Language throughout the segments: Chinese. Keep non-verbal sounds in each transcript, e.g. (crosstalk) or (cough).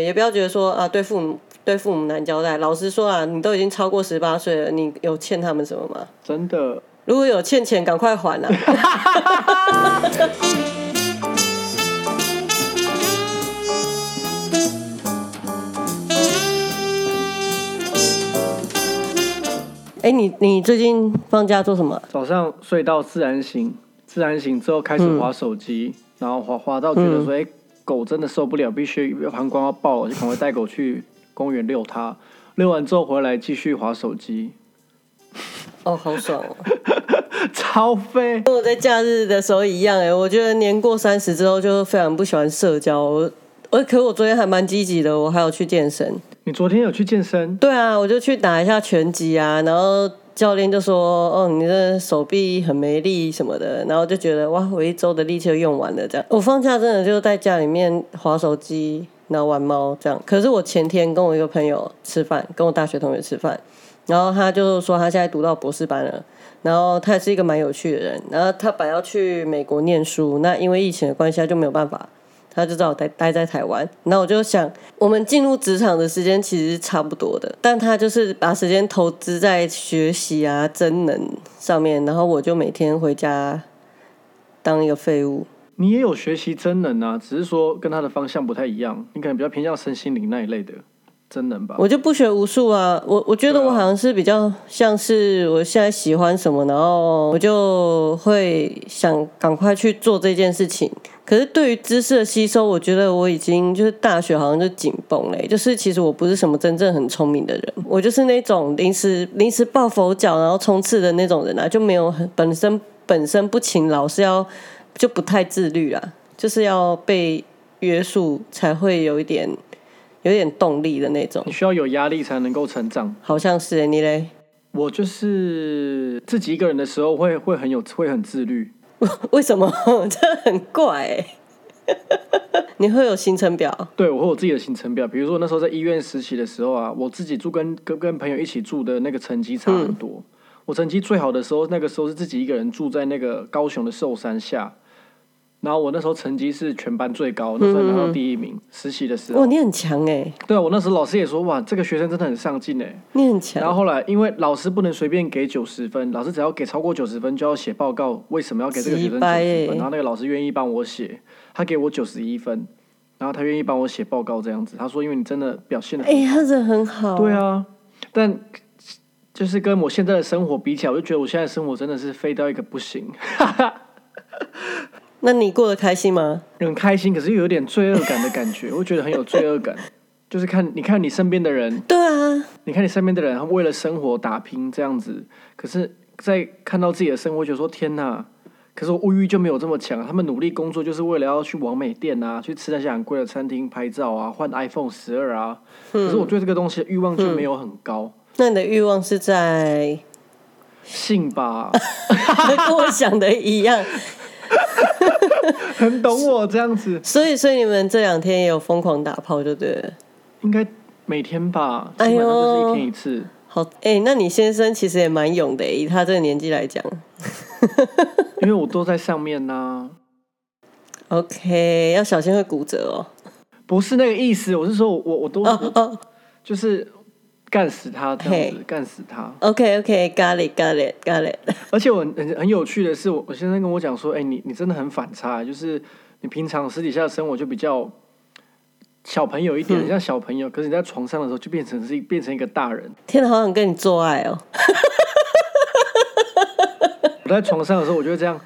也不要觉得说啊，对父母对父母难交代。老实说啊，你都已经超过十八岁了，你有欠他们什么吗？真的。如果有欠钱，赶快还啊！(laughs) 哎，你你最近放假做什么？早上睡到自然醒，自然醒之后开始划手机，然后划划到觉得说，哎，狗真的受不了，必须膀胱要爆了，就赶快带狗去公园遛它。遛完之后回来继续划手机。哦，好爽哦！(laughs) 超飞，跟我在假日的时候一样哎。我觉得年过三十之后就非常不喜欢社交。我，可我昨天还蛮积极的，我还有去健身。你昨天有去健身？对啊，我就去打一下拳击啊。然后教练就说：“哦，你的手臂很没力什么的。”然后就觉得哇，我一周的力气都用完了这样。我放假真的就在家里面划手机，然后玩猫这样。可是我前天跟我一个朋友吃饭，跟我大学同学吃饭。然后他就说他现在读到博士班了，然后他也是一个蛮有趣的人。然后他本来要去美国念书，那因为疫情的关系他就没有办法，他就叫我待待在台湾。然后我就想，我们进入职场的时间其实是差不多的，但他就是把时间投资在学习啊、真能上面，然后我就每天回家当一个废物。你也有学习真能啊，只是说跟他的方向不太一样，你可能比较偏向身心灵那一类的。真能吧？我就不学无术啊！我我觉得我好像是比较像是我现在喜欢什么，然后我就会想赶快去做这件事情。可是对于知识的吸收，我觉得我已经就是大学好像就紧绷嘞。就是其实我不是什么真正很聪明的人，我就是那种临时临时抱佛脚然后冲刺的那种人啊，就没有很本身本身不勤劳，是要就不太自律啊，就是要被约束才会有一点。有点动力的那种，你需要有压力才能够成长，好像是你嘞？我就是自己一个人的时候会会很有会很自律，(laughs) 为什么？(laughs) 这很怪。(laughs) 你会有行程表？对，我会有自己的行程表。比如说那时候在医院实习的时候啊，我自己住跟跟跟朋友一起住的那个成绩差很多。我成绩最好的时候，那个时候是自己一个人住在那个高雄的寿山下。然后我那时候成绩是全班最高，那时候拿到第一名。实习的时候，哇，你很强哎！对啊，我那时候老师也说，哇，这个学生真的很上进哎。你很强。然后后来，因为老师不能随便给九十分，老师只要给超过九十分就要写报告，为什么要给这个学生九十分？然后那个老师愿意帮我写，他给我九十一分，然后他愿意帮我写报告这样子。他说，因为你真的表现的，哎，他人很好。对啊，但就是跟我现在的生活比起来，我就觉得我现在生活真的是废到一个不行。(laughs) 那你过得开心吗？很开心，可是又有点罪恶感的感觉。我觉得很有罪恶感，(laughs) 就是看你看你身边的人，对啊，你看你身边的人，他为了生活打拼这样子，可是，在看到自己的生活，就说天哪！可是我物欲就没有这么强。他们努力工作，就是为了要去完美店啊，去吃那些很贵的餐厅拍照啊，换 iPhone 十二啊。可是我对这个东西的欲望就没有很高。那你的欲望是在性吧？(laughs) 跟我想的一样。(laughs) 很懂我这样子，所以所以你们这两天也有疯狂打炮就对了，应该每天吧，基本上就是一天一次。好，哎，那你先生其实也蛮勇的，以他这个年纪来讲。(laughs) 因为我都在上面呢。OK，要小心会骨折哦。不是那个意思，我是说我我都就是。干死他这样子，干死他。OK，OK，got it，got it，got it。(laughs) 而且我很很有趣的是，我我先生跟我讲说，哎，你你真的很反差，就是你平常私底下的生活就比较小朋友一点，像小朋友，可是你在床上的时候就变成是变成一个大人。天哪，好想跟你做爱哦！(laughs) 我在床上的时候，我就会这样，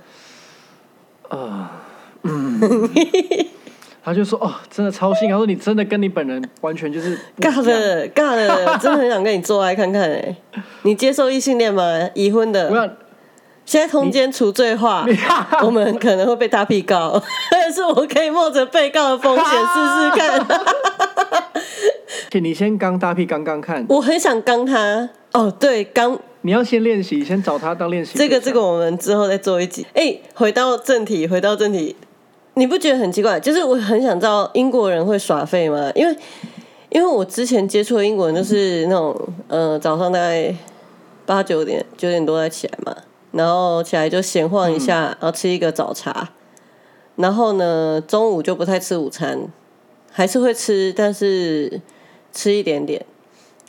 啊，嗯。(laughs) 他就说：“哦，真的超性。他说你真的跟你本人完全就是尬的，尬的，(laughs) 真的很想跟你做爱看看哎。你接受异性恋吗？已婚的？现在通奸除罪化，(laughs) 我们可能会被大屁告，(laughs) 但是我可以冒着被告的风险试试看。你先刚大屁刚刚看，我很想刚他。哦，对，刚你要先练习，先找他当练习。这个，这个我们之后再做一集。哎，回到正题，回到正题。”你不觉得很奇怪？就是我很想知道英国人会耍废吗？因为因为我之前接触的英国人就是那种，呃，早上大概八九点九点多才起来嘛，然后起来就闲晃一下，然后吃一个早茶，然后呢中午就不太吃午餐，还是会吃，但是吃一点点。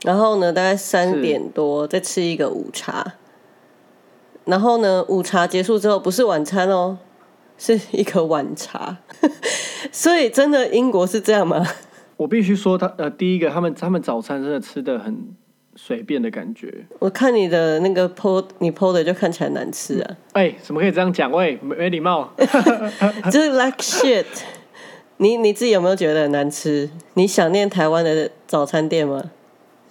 然后呢，大概三点多再吃一个午茶。然后呢，午茶结束之后不是晚餐哦，是一个晚茶。(laughs) 所以真的英国是这样吗？我必须说他，呃，第一个，他们他们早餐真的吃的很随便的感觉。我看你的那个 PO，你 PO 的就看起来难吃啊，哎、怎么可以这样讲？喂，没没礼貌。(laughs) 就是 like shit。你你自己有没有觉得很难吃？你想念台湾的早餐店吗？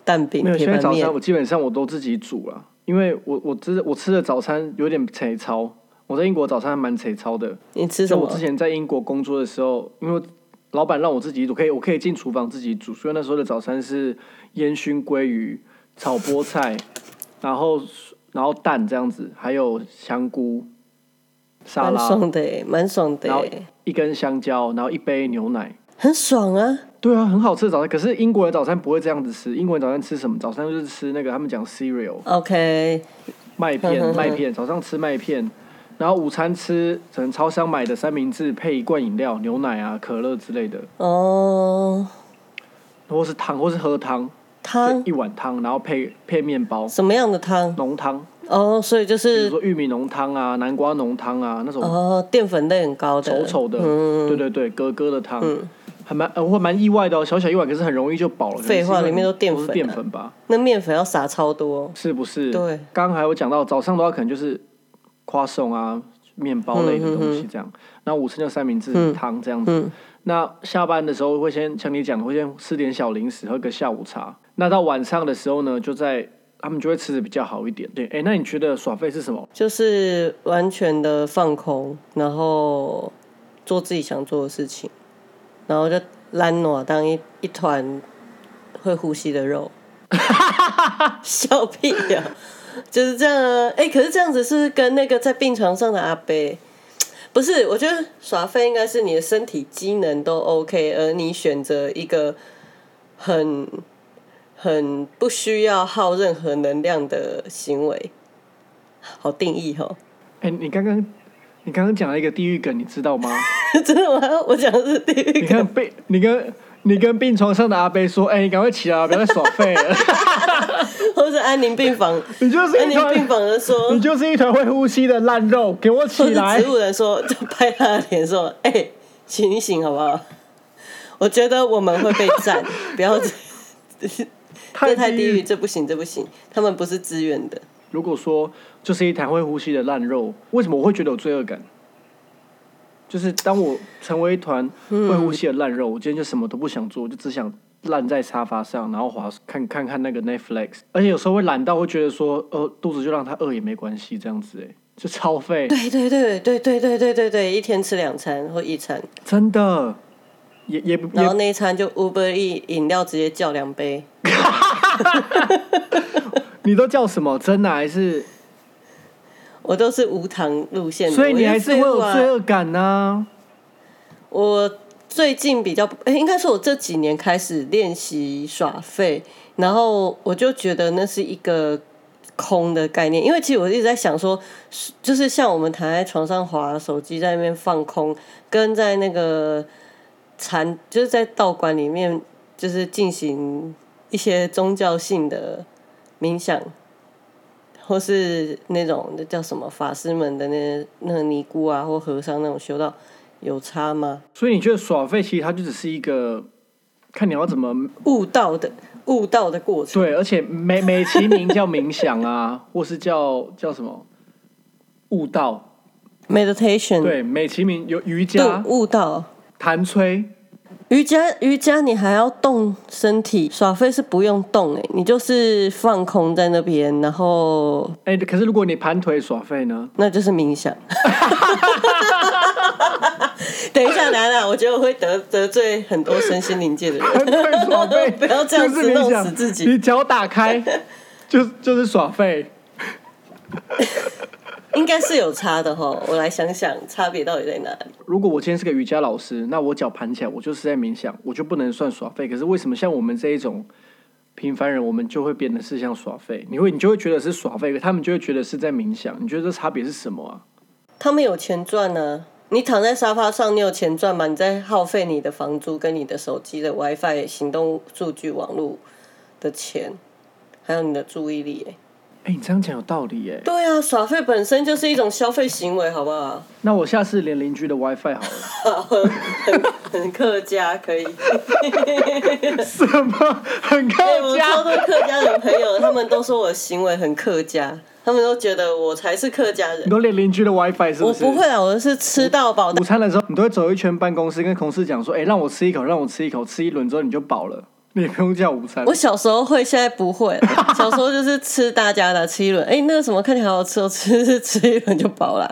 蛋饼、铁板面早餐，我基本上我都自己煮了，因为我我吃我吃的早餐有点贼糙。我在英国早餐还蛮贼糙的。你吃什么就我之？前在英国工作的时候，因为老板让我自己煮，可以我可以进厨房自己煮，所以那时候的早餐是烟熏鲑鱼、炒菠菜，然后然后蛋这样子，还有香菇沙蛮拉，爽的耶，蛮爽的然后，一根香蕉，然后一杯牛奶。很爽啊！对啊，很好吃的早餐。可是英国的早餐不会这样子吃，英国人早餐吃什么？早餐就是吃那个他们讲 cereal OK，(laughs) 麦片，麦片早上吃麦片，然后午餐吃可能超商买的三明治配一罐饮料，牛奶啊、可乐之类的，哦，或是汤，或是喝汤，汤一碗汤，然后配配面包，什么样的汤？浓汤，哦，所以就是比如是说玉米浓汤啊、南瓜浓汤啊那种。哦，淀粉类很高的，稠稠的，嗯，对对对，格格的汤，还蛮呃我蛮意外的哦，小小一碗，可是很容易就饱了。废话里面都淀是粉啊。淀粉吧？那面粉要撒超多，是不是？对，刚刚还有讲到早上的话，可能就是夸送啊、面包类的东西这样，那午餐就三明治、汤这样子。嗯那下班的时候会先像你讲的，会先吃点小零食，喝个下午茶。那到晚上的时候呢，就在他们就会吃的比较好一点。对，哎，那你觉得耍废是什么？就是完全的放空，然后做自己想做的事情，然后就懒惰当一一团会呼吸的肉，(laughs) 笑屁呀、就是这样啊！哎、可是这样子是是跟那个在病床上的阿贝？不是，我觉得耍废应该是你的身体机能都 OK，而你选择一个很很不需要耗任何能量的行为，好定义哦。哎，你刚刚你刚刚讲了一个地狱梗，你知道吗？(laughs) 真的吗？我讲的是地狱你看被，你跟你跟病床上的阿贝说，哎，你赶快起来，不要再耍废了。(laughs) 或是安宁病房，你就是安宁病，房的说你，就是一团会呼吸的烂肉，给我起来植！物人说，就拍他的脸说：“哎、醒一醒好不好？”我觉得我们会被占，(laughs) 不要这这太地狱，狱。这不行，这不行。他们不是自愿的，如果说就是一团会呼吸的烂肉，为什么我会觉得有罪恶感？就是当我成为一团会呼吸的烂肉，我今天就什么都不想做，就只想烂在沙发上，然后滑看看看那个 Netflix，而且有时候会懒到会觉得说，呃，肚子就让它饿也没关系，这样子哎，就超费，对对对对对对对对对，一天吃两餐或一餐，真的，也也不然后那一餐就 Uber E 饮料直接叫两杯，(laughs) 你都叫什么？真的还是？我都是无糖路线的，所以你还是会有罪恶感呢、我最近比较，哎、应该是我这几年开始练习耍废，然后我就觉得那是一个空的概念，因为其实我一直在想说，是就是像我们躺在床上滑手机，在那边放空，跟在那个禅，就是在道馆里面，就是进行一些宗教性的冥想。或是那种那叫什么法师们的那那个尼姑啊，或和尚那种修道，有差吗？所以你觉得耍废其实它就只是一个看你要怎么悟道的悟道的过程。对，而且美美其名叫冥想啊，(laughs) 或是叫叫什么悟道，meditation，对，美其名有瑜伽、悟道。弹吹，瑜伽瑜伽你还要动身体，耍废是不用动哎、你就是放空在那边，然后哎、可是如果你盘腿耍废呢？那就是冥想。(laughs) 等一下，楠楠，我觉得我会得得罪很多身心灵界的人。(laughs) 不要这样子弄死自己你脚打开，(laughs) 就就是耍废。应该是有差的哈，我来想想差别到底在哪里。如果我今天是个瑜伽老师，那我脚盘起来，我就是在冥想，我就不能算耍废。可是为什么像我们这一种平凡人，我们就会变得是像耍废？你会你就会觉得是耍废，他们就会觉得是在冥想。你觉得这差别是什么啊？他们有钱赚呢、你躺在沙发上，你有钱赚吗？你在耗费你的房租、跟你的手机的 WiFi、行动数据、网络的钱，还有你的注意力。哎、你这样讲有道理哎。对啊，耍废本身就是一种消费行为，好不好？那我下次连邻居的 WiFi 好了。很很客家，可以。(laughs) 什么？很客哎我超家？多客家人朋友，他们都说我行为很客家，他们都觉得我才是客家人你。都连邻居的 WiFi 是我不是？不会啊，我是吃到饱。午餐的时候，你都会走一圈办公室，跟同事讲说：“哎、让我吃一口，让我吃一口。”吃一轮之后你就饱了，(laughs) 你不用叫午餐我。小时候会，现在不会了。(laughs) 小时候就是吃大家的，吃一轮，哎、那个什么看起来好好吃哦，吃吃吃一轮就饱了。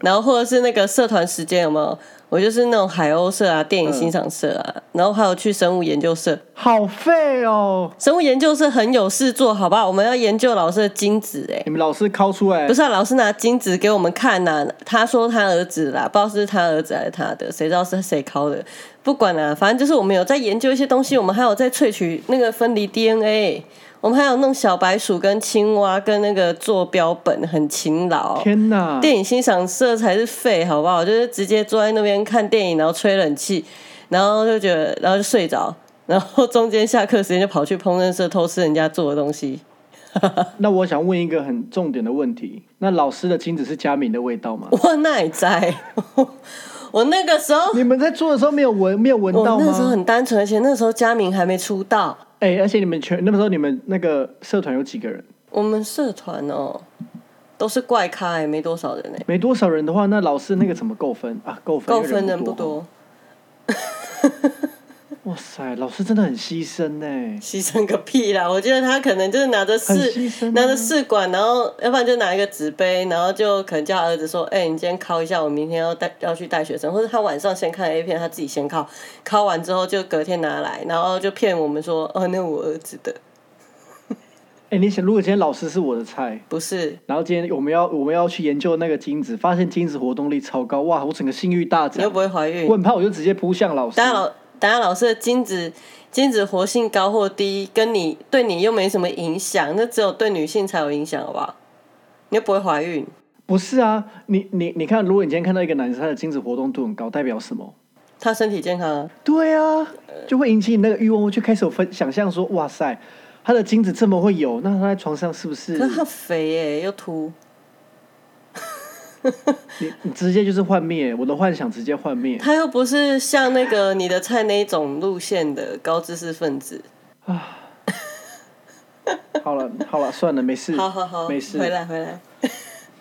然后或者是那个社团时间有没有？我就是那种海鸥社啊、电影欣赏社啊，然后还有去生物研究社。好废哦！生物研究社很有事做，好不好？我们要研究老师的精子、哎。你们老师抠出来不，是、啊，老师拿精子给我们看呐、他说他儿子啦，不知道是他儿子还是他的，谁知道是谁抠的？不管啦、反正就是我们有在研究一些东西，我们还有在萃取那个分离 DNA，我们还有弄小白鼠跟青蛙跟那个做标本，很勤劳。天哪！电影欣赏社才是废，好不好？就是直接坐在那边看电影，然后吹冷气，然后就觉得，然后就睡着，然后中间下课时间就跑去烹饪社偷吃人家做的东西。(laughs) 那我想问一个很重点的问题：那老师的精子是佳明的味道吗？我哪里在？(laughs) 我那个时候，你们在做的时候没有闻没有闻到我那时候？很单纯，而且那时候佳明还没出道。哎、而且你们全那时候你们那个社团有几个人？我们社团哦，都是怪咖，哎，没多少人哎，没多少人的话，那老师那个怎么够分啊？够分，够分人不多，(laughs) 哇塞，老师真的很牺牲呢。牺牲个屁啦！我觉得他可能就是拿着很试啊拿着试管，然后要不然就拿一个纸杯，然后就可能叫儿子说：“哎、你今天敲一下，我明天要带要去带学生。”或者他晚上先看 A 片，他自己先敲，敲完之后就隔天拿来，然后就骗我们说：“哦，那我儿子的，(laughs) 哎、你想，如果今天老师是我的菜，不是。然后今天我们要我们要去研究那个精子，发现精子活动力超高，哇！我整个性欲大涨你又，不会怀孕我，很怕我就直接扑向老师。当然老，当下老师的精子精子活性高或低，跟你对你又没什么影响，那只有对女性才有影响，好不好？你又不会怀孕，不是啊，你你你看，如果你今天看到一个男生他的精子活动度很高，代表什么？他身体健康啊。对啊，就会引起你那个欲望，就开始有分想象说，哇塞，他的精子这么会有，那他在床上是不是可是他肥耶、又秃，你 (laughs) 你直接就是幻灭？我的幻想直接幻灭他又不是像那个你的菜那一种路线的高知识分子。啊！好了好了，算了，没事，好好好，没事，回来回来。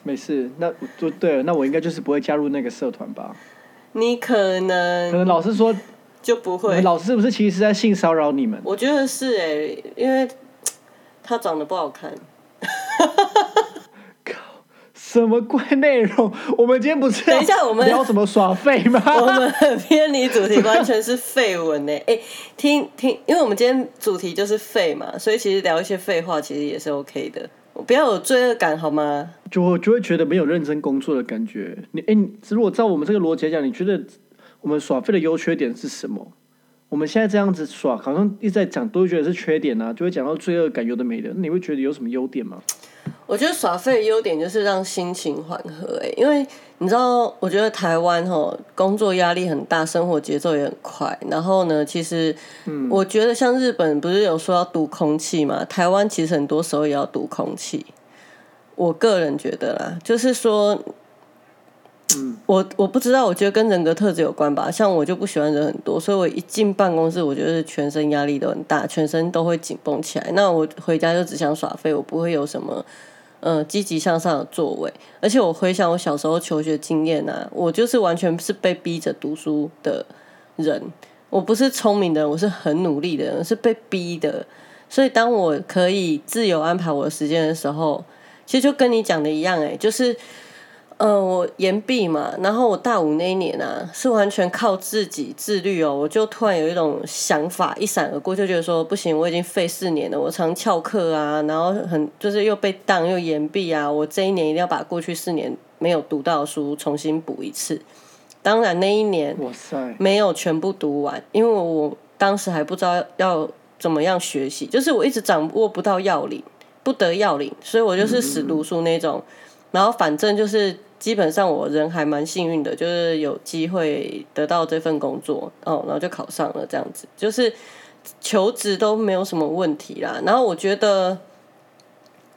没事。那就对了，那我应该就是不会加入那个社团吧？你可能可能能老师说，就不会，老师是不是其实是在性骚扰你们？我觉得是哎、因为他长得不好看。什么怪内容？我们今天不是等一下我们聊什么耍废吗？我们很偏离主题，完全是废文呢。(laughs) 哎、听听，因为我们今天主题就是废嘛，所以其实聊一些废话其实也是 OK 的。不要有罪恶感好吗？就会就会觉得没有认真工作的感觉。你哎，你如果照我们这个逻辑来讲，你觉得我们耍废的优缺点是什么？我们现在这样子耍，好像一直在讲，都会觉得是缺点啊，就会讲到罪恶感，有的没的。那你会觉得有什么优点吗？我觉得耍废的优点就是让心情缓和、欸，因为你知道，我觉得台湾吼工作压力很大，生活节奏也很快。然后呢，其实我觉得像日本不是有说要堵空气嘛，台湾其实很多时候也要堵空气。我个人觉得啦，就是说，我我不知道，我觉得跟人格特质有关吧。像我就不喜欢人很多，所以我一进办公室，我觉得全身压力都很大，全身都会紧绷起来。那我回家就只想耍废，我不会有什么嗯积极向上的作为。而且我回想我小时候求学经验啊，我就是完全是被逼着读书的人。我不是聪明的人，我是很努力的人，是被逼的。所以当我可以自由安排我的时间的时候，其实就跟你讲的一样、欸，就是。呃，我延毕嘛，然后我大五那一年啊，是完全靠自己自律哦。我就突然有一种想法一闪而过，就觉得说不行，我已经废四年了，我常翘课啊，然后很就是又被当又延毕啊，我这一年一定要把过去四年没有读到的书重新补一次。当然那一年哇塞，没有全部读完，因为我当时还不知道要怎么样学习，就是我一直掌握不到要领，不得要领，所以我就是死读书那种。然后反正就是基本上我人还蛮幸运的，就是有机会得到这份工作哦，然后就考上了这样子，就是求职都没有什么问题啦。然后我觉得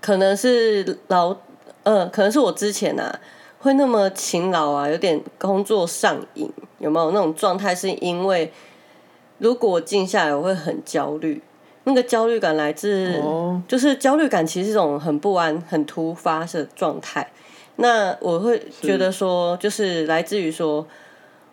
可能是劳，呃，可能是我之前啊会那么勤劳啊，有点工作上瘾，有没有那种状态？是因为如果我静下来，我会很焦虑。那个焦虑感来自，就是焦虑感其实是一种很不安、很突发的状态。那我会觉得说，就是来自于说，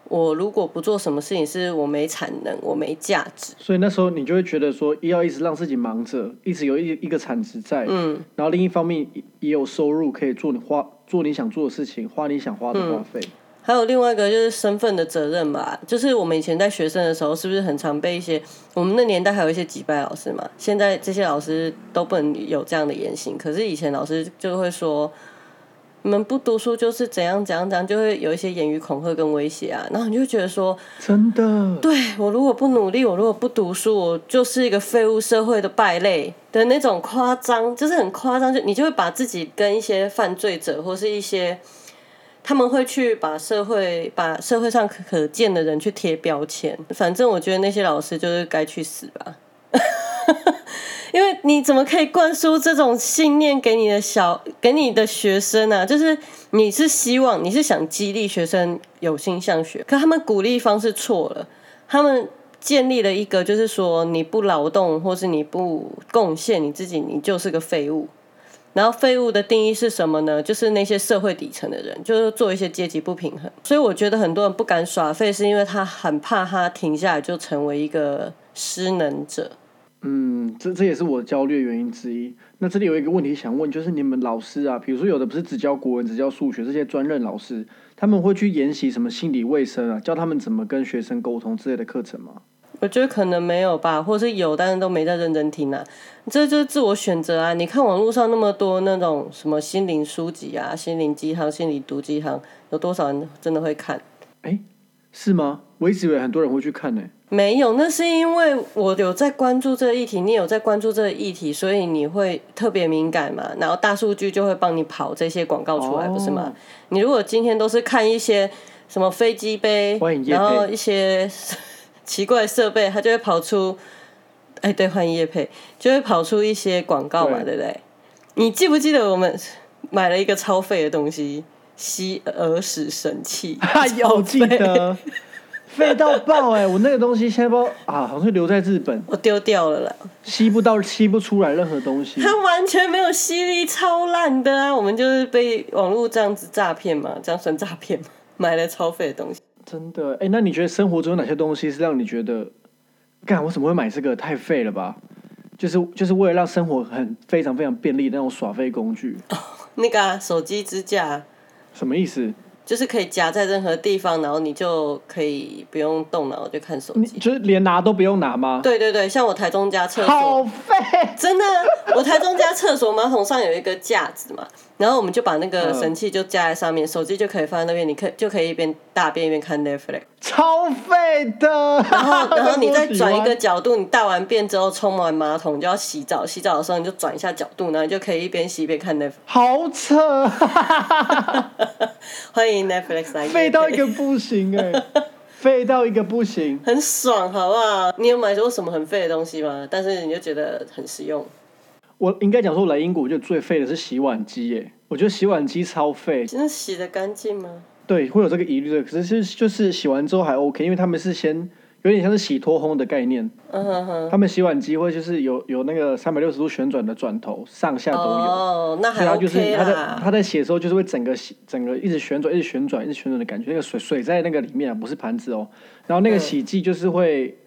我如果不做什么事情，是我没产能，我没价值。所以那时候你就会觉得说，要一直让自己忙着，一直有一一个产值在，嗯，然后另一方面也也有收入可以做你花做你想做的事情，花你想花的花费。还有另外一个就是身份的责任吧，就是我们以前在学生的时候，是不是很常被一些我们那年代还有一些几败老师嘛？现在这些老师都不能有这样的言行，可是以前老师就会说，你们不读书就是怎样怎样怎样，就会有一些言语恐吓跟威胁啊，然后你就觉得说，真的，对我如果不努力，我如果不读书，我就是一个废物社会的败类的那种夸张，就是很夸张，就你就会把自己跟一些犯罪者或是一些。他们会去把社会、把社会上可可见的人去贴标签，反正我觉得那些老师就是该去死吧。(laughs) 因为你怎么可以灌输这种信念给你的小、给你的学生啊？就是你是希望你是想激励学生有心向学，可他们鼓励方式错了，他们建立了一个就是说你不劳动或是你不贡献你自己，你就是个废物。然后废物的定义是什么呢？就是那些社会底层的人，就是做一些阶级不平衡。所以我觉得很多人不敢耍废，是因为他很怕他停下来就成为一个失能者。嗯，这这也是我焦虑的原因之一。那这里有一个问题想问，就是你们老师啊，比如说有的不是只教国文、只教数学这些专任老师，他们会去研习什么心理卫生啊，教他们怎么跟学生沟通之类的课程吗？我觉得可能没有吧，或是有，但是都没在认真听啊。这就是自我选择啊！你看网络上那么多那种什么心灵书籍啊、心灵鸡汤、心理毒鸡汤，有多少人真的会看？哎，是吗？我一直以为很多人会去看呢、没有，那是因为我有在关注这个议题，你有在关注这个议题，所以你会特别敏感嘛。然后大数据就会帮你跑这些广告出来，哦不是吗？你如果今天都是看一些什么飞机杯然后一些奇怪的设备，它就会跑出，哎，对，欢迎叶配，就会跑出一些广告嘛，对对不对？你记不记得我们买了一个超废的东西——吸耳屎神器？(laughs) 哈，有记得，废到爆哎、我那个东西现在不知道啊，好像留在日本，我丢掉了啦。吸不到、吸不出来任何东西。它完全没有吸力，超烂的啊！我们就是被网络这样子诈骗嘛，这样算诈骗吗？买了超废的东西。真的哎、那你觉得生活中有哪些东西是让你觉得，干我怎么会买这个？太废了吧！就是就是为了让生活很非常非常便利的那种耍废工具，那个、啊、手机支架，什么意思？就是可以夹在任何地方，然后你就可以不用动脑就看手机。就是连拿都不用拿吗？对对对，像我台中家厕好所，废！真的啊，我台中家厕所马桶上有一个架子嘛，然后我们就把那个嗯神器就架在上面，手机就可以放在那边，你可就可以一边大便一边看 Netflix。超废的。然后，(laughs) 然后你再转一个角度，你大完便之后冲完马桶就要洗澡，洗澡的时候你就转一下角度，然后你就可以一边洗一边看 Netflix。好扯，(laughs) 欢迎 Netflix 来，废到一个不行哎、(laughs) 废到一个不行。很爽，好不好？你有买过什么很废的东西吗？但是你就觉得很实用。我应该讲说，来英国我觉得最废的是洗碗机耶，我觉得洗碗机超废。真的洗的干净吗？对，会有这个疑虑的，可是是就是洗完之后还 OK，因为他们是先有点像是洗脱烘的概念，嗯哼哼。他们洗碗机会就是有有那个三百六十度旋转的转头，上下都有。哦，那还所以它就是 OK 它在他。在洗的时候，就是会整个洗整个一直旋转，一直旋转，一直旋转的感觉。那个水水在那个里面啊，不是盘子哦。然后那个嗯洗剂就是会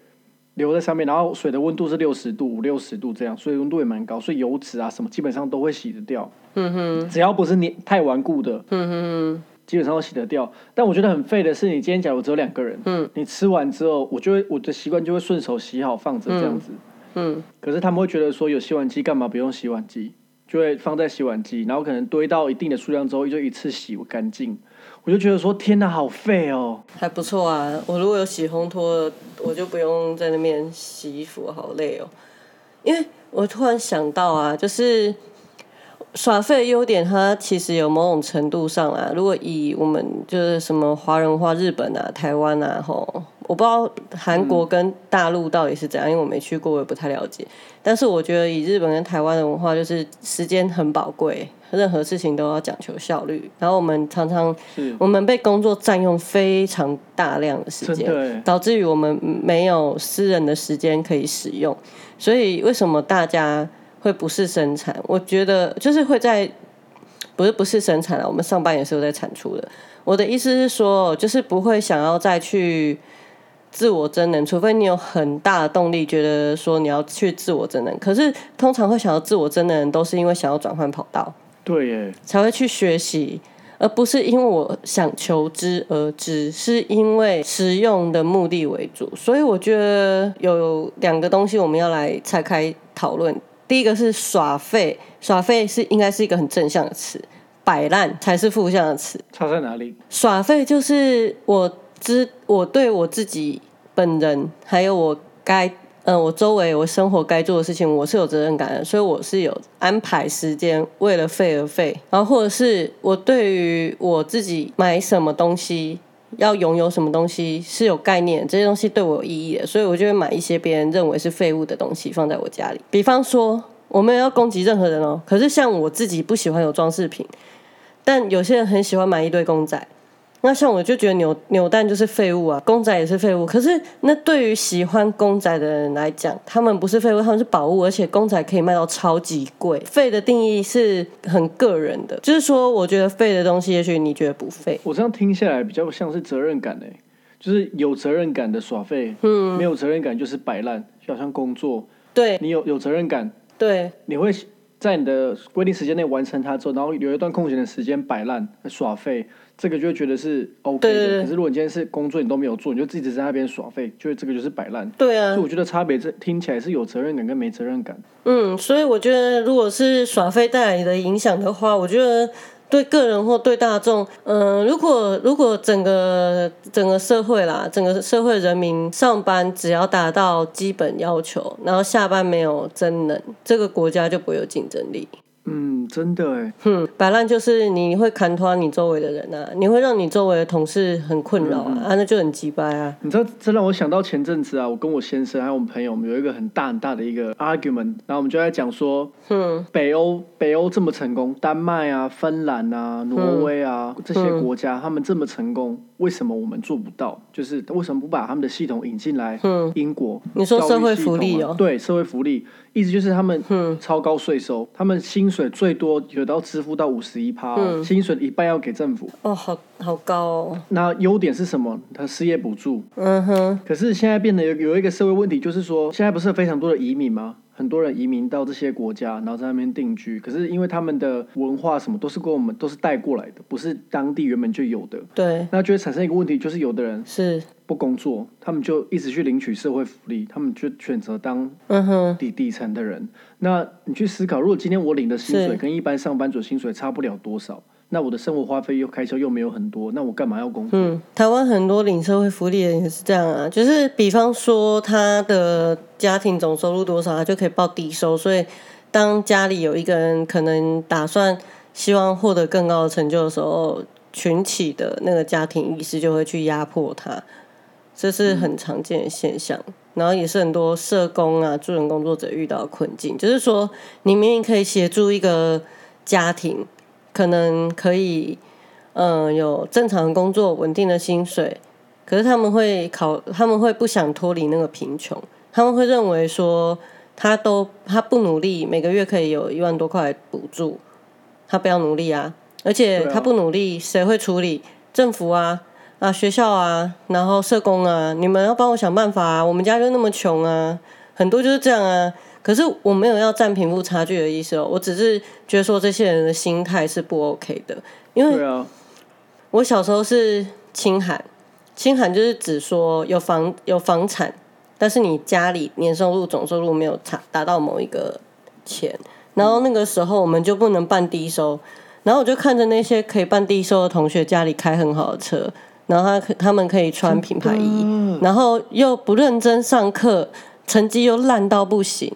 留在上面，然后水的温度是六十度、五六十度这样，所以温度也蛮高，所以油脂啊什么基本上都会洗得掉。嗯哼，只要不是黏太顽固的，嗯哼，基本上都洗得掉。但我觉得很废的是，你今天假如只有两个人，嗯，你吃完之后，我就会我的习惯就会顺手洗好放着这样子。嗯，可是他们会觉得说有洗碗机干嘛不用洗碗机，就会放在洗碗机，然后可能堆到一定的数量之后就一次洗干净。我就觉得说天哪，好废哦！还不错啊。我如果有洗烘托，我就不用在那边洗衣服，好累哦。因为我突然想到啊，就是耍废的优点，它其实有某种程度上啊，如果以我们就是什么华人化，日本啊、台湾啊，吼，我不知道韩国跟大陆到底是怎样，因为我没去过，我也不太了解。但是我觉得以日本跟台湾的文化，就是时间很宝贵，任何事情都要讲求效率。然后我们常常我们被工作占用非常大量的时间欸，导致于我们没有私人的时间可以使用。所以为什么大家会不是生产？我觉得就是会在不是不是生产啊，我们上班也是有在产出的。我的意思是说，就是不会想要再去自我增能，除非你有很大的动力，觉得说你要去自我增能。可是通常会想要自我增能的人，都是因为想要转换跑道。对耶，才会去学习，而不是因为我想求知而知，是因为实用的目的为主。所以我觉得有两个东西我们要来拆开讨论。第一个是耍废，耍废是应该是一个很正向的词，摆烂才是负向的词。差在哪里？耍废就是我知我对我自己本人，还有我该嗯、我周围我生活该做的事情，我是有责任感的，所以我是有安排时间，为了废而废，然后或者是我对于我自己买什么东西。要拥有什么东西是有概念，这些东西对我有意义的，所以我就会买一些别人认为是废物的东西放在我家里。比方说，我没有要攻击任何人哦，可是像我自己不喜欢有装饰品，但有些人很喜欢买一堆公仔。那像我就觉得扭扭蛋就是废物啊，公仔也是废物。可是那对于喜欢公仔的人来讲，他们不是废物，他们是宝物，而且公仔可以卖到超级贵。废的定义是很个人的，就是说，我觉得废的东西，也许你觉得不废。我这样听下来比较像是责任感诶，就是有责任感的耍废，嗯，没有责任感就是摆烂，就好像工作，对你有有责任感，对你会在你的规定时间内完成它之后，然后有一段空闲的时间摆烂耍废，这个就会觉得是 OK 的。对对对可是如果你今天是工作你都没有做，你就自己在那边耍废，就这个就是摆烂。对啊所以，我觉得差别这听起来是有责任感跟没责任感。嗯，所以我觉得，如果是耍废带来的影响的话，我觉得对个人或对大众，嗯、如果如果整个整个社会啦，整个社会人民上班只要达到基本要求，然后下班没有真能，这个国家就不会有竞争力。嗯，真的哎，嗯，摆烂就是你会砍拖你周围的人啊，你会让你周围的同事很困扰啊，啊，那就很鸡掰啊。你知道，这让我想到前阵子啊，我跟我先生还有我们朋友，我们有一个很大很大的一个 argument，然后我们就在讲说，嗯，北欧北欧这么成功，丹麦啊、芬兰啊、挪威啊、这些国家，他们这么成功，为什么我们做不到？就是为什么不把他们的系统引进来？嗯，英国，你说社会福利哦。啊对，社会福利，意思就是他们嗯超高税收，他们薪水最多有到支付到五十一趴，嗯薪水一半要给政府。哦，好好高哦。那优点是什么？他失业补助，嗯哼，可是现在变得有有一个社会问题，就是说现在不是非常多的移民吗？很多人移民到这些国家，然后在那边定居。可是因为他们的文化什么都是跟我们都是带过来的，不是当地原本就有的，对，那就会产生一个问题，就是有的人是，不工作，他们就一直去领取社会福利，他们就选择当嗯哼，底底层的人。那你去思考，如果今天我领的薪水跟一般上班族薪水差不了多少，那我的生活花费又开销又没有很多，那我干嘛要工作？嗯，台湾很多领社会福利的人也是这样啊，就是比方说他的家庭总收入多少，他就可以报低收，所以当家里有一个人可能打算希望获得更高的成就的时候，群体的那个家庭意识就会去压迫他，这是很常见的现象。然后也是很多社工啊、助人工作者遇到的困境，就是说，你明明可以协助一个家庭，可能可以，嗯、有正常的工作、稳定的薪水，可是他们会考，他们会不想脱离那个贫穷，他们会认为说，他都他不努力，每个月可以有一万多块补助，他不要努力啊，而且他不努力，谁会处理？政府啊。啊，学校啊，然后社工啊，你们要帮我想办法啊！我们家就那么穷啊，很多就是这样啊。可是我没有要占贫富差距的意思哦，我只是觉得说这些人的心态是不 OK 的，因为我小时候是清寒，清寒就是指说有房有房产，但是你家里年收入总收入没有达达到某一个钱，然后那个时候我们就不能办低收，然后我就看着那些可以办低收的同学家里开很好的车，然后他可他们可以穿品牌衣，嗯然后又不认真上课，成绩又烂到不行，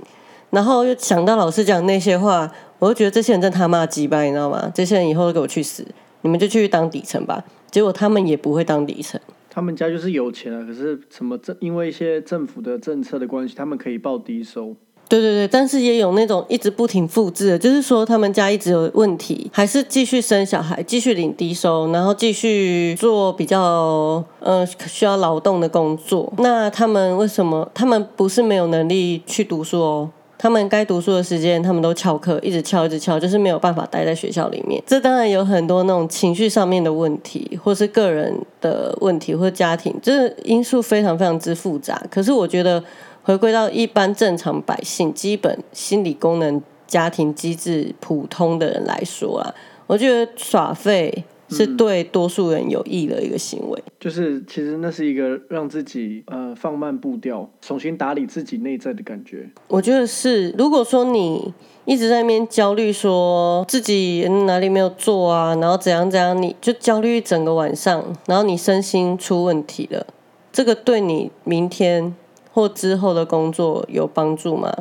然后又想到老师讲那些话，我我就觉得这些人真他妈鸡巴，你知道吗？这些人以后都给我去死，你们就去当底层吧。结果他们也不会当底层。他们家就是有钱啊，可是什么政因为一些政府的政策的关系，他们可以报低收。对对对，但是也有那种一直不停复制的，就是说他们家一直有问题，还是继续生小孩，继续领低收，然后继续做比较呃需要劳动的工作。那他们为什么？他们不是没有能力去读书哦，他们该读书的时间他们都翘课，一直翘一直翘，就是没有办法待在学校里面。这当然有很多那种情绪上面的问题，或是个人的问题，或家庭，这因素非常非常之复杂。可是我觉得。回归到一般正常百姓基本心理功能、家庭机制普通的人来说啊，我觉得耍废是对多数人有益的一个行为。就是其实那是一个让自己呃放慢步调、重新打理自己内在的感觉。我觉得是，如果说你一直在那边焦虑，说自己哪里没有做啊，然后怎样怎样，你就焦虑一整个晚上，然后你身心出问题了，这个对你明天。或之后的工作有帮助吗？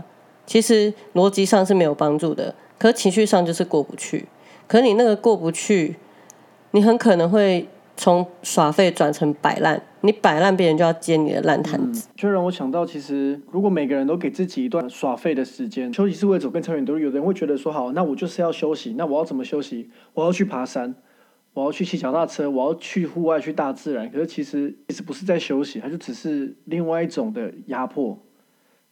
其实逻辑上是没有帮助的，可情绪上就是过不去。可你那个过不去，你很可能会从耍废转成摆烂。你摆烂，别人就要接你的烂摊子。就让我想到，其实如果每个人都给自己一段耍废的时间，休息是为走更长远的路。有的人会觉得说，好，那我就是要休息，那我要怎么休息？我要去爬山。我要去骑脚踏车，我要去户外去大自然。可是其实其实不是在休息，它就只是另外一种的压迫，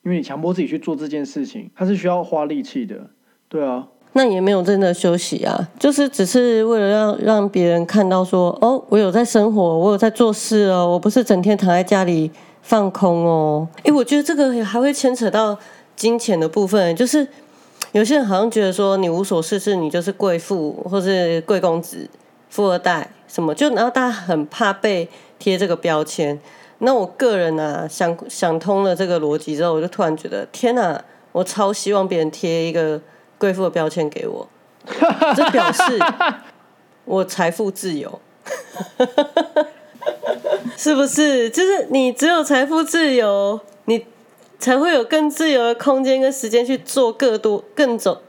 因为你强迫自己去做这件事情，它是需要花力气的。对啊，那也没有真的休息啊，就是只是为了让让别人看到说，哦，我有在生活，我有在做事哦，我不是整天躺在家里放空哦。诶，我觉得这个还会牵扯到金钱的部分，就是有些人好像觉得说，你无所事事，你就是贵妇或是贵公子。富二代什么？就然后大家很怕被贴这个标签。那我个人呢，想想通了这个逻辑之后，我就突然觉得，天哪！我超希望别人贴一个贵妇的标签给我，(laughs) 这表示我财富自由，(laughs) 是不是？就是你只有财富自由，你才会有更自由的空间跟时间去做更多、更走。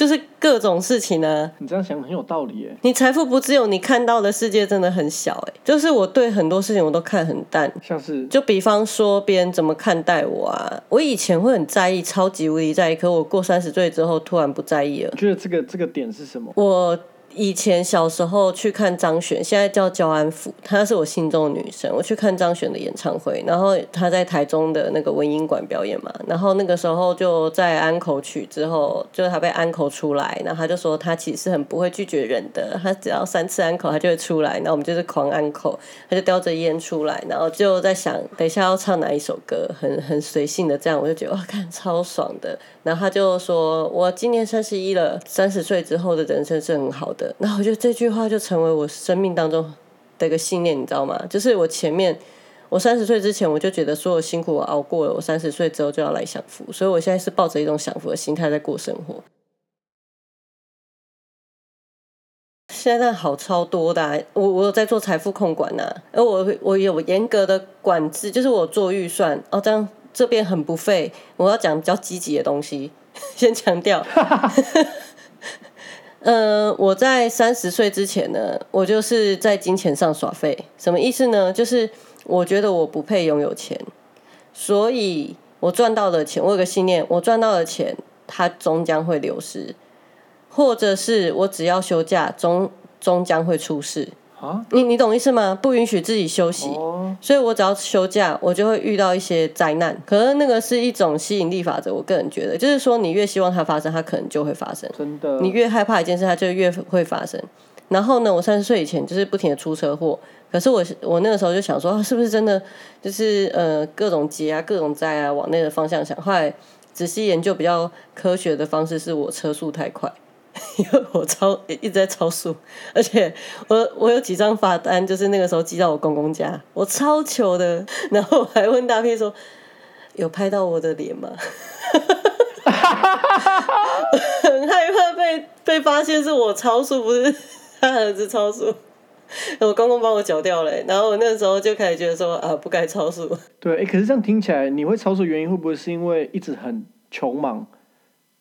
就是各种事情呢，你这样想很有道理耶。你财富不自由，你看到的世界真的很小哎。就是我对很多事情我都看很淡，像是就比方说别人怎么看待我啊，我以前会很在意，超级无敌在意，可我过三十岁之后突然不在意了。觉得这个这个点是什么？我。以前小时候去看张悬，现在叫焦安抚，她是我心中的女神。我去看张悬的演唱会，然后她在台中的那个文音馆表演嘛，然后那个时候就在安口曲之后，就是他被安口出来，然后她就说她其实很不会拒绝人的，她只要三次安口她就会出来，那我们就是狂安口，她就叼着烟出来，然后就在想等一下要唱哪一首歌，很很随性的这样，我就觉得哇，看超爽的。然后他就说：“我今年三十一了，三十岁之后的人生是很好的。”然后我觉得这句话就成为我生命当中的一个信念，你知道吗？就是我前面，我三十岁之前我就觉得所有辛苦我熬过了，我三十岁之后就要来享福，所以我现在是抱着一种享福的心态在过生活。现在好超多的，我我有在做财富控管呐，而我我有严格的管制，就是我做预算哦，这样。这边很不费，我要讲比较积极的东西，(laughs) 先强调。(laughs) 呃，我在三十岁之前呢，我就是在金钱上耍废。什么意思呢？就是我觉得我不配拥有钱，所以我赚到的钱，我有个信念，我赚到的钱它终将会流失，或者是我只要休假，终终将会出事。啊，你你懂意思吗？不允许自己休息，所以我只要休假，我就会遇到一些灾难。可是那个是一种吸引力法则，我个人觉得，就是说你越希望它发生，它可能就会发生。真的，你越害怕一件事，它就越会发生。然后呢，我三十岁以前就是不停的出车祸，可是我我那个时候就想说，是不是真的就是呃各种劫啊、各种灾啊，往那个方向想。后来仔细研究，比较科学的方式是我车速太快。(laughs) 因为我超一直在超速，而且我我有几张罚单，就是那个时候寄到我公公家，我超糗的。然后还问大 P 说：“有拍到我的脸吗？” (laughs) 很害怕被被发现是我超速，不是他儿子超速。我公公帮我缴掉了，然后我那时候就开始觉得说啊，不该超速。(laughs) 对，哎，可是这样听起来，你会超速原因会不会是因为一直很穷忙？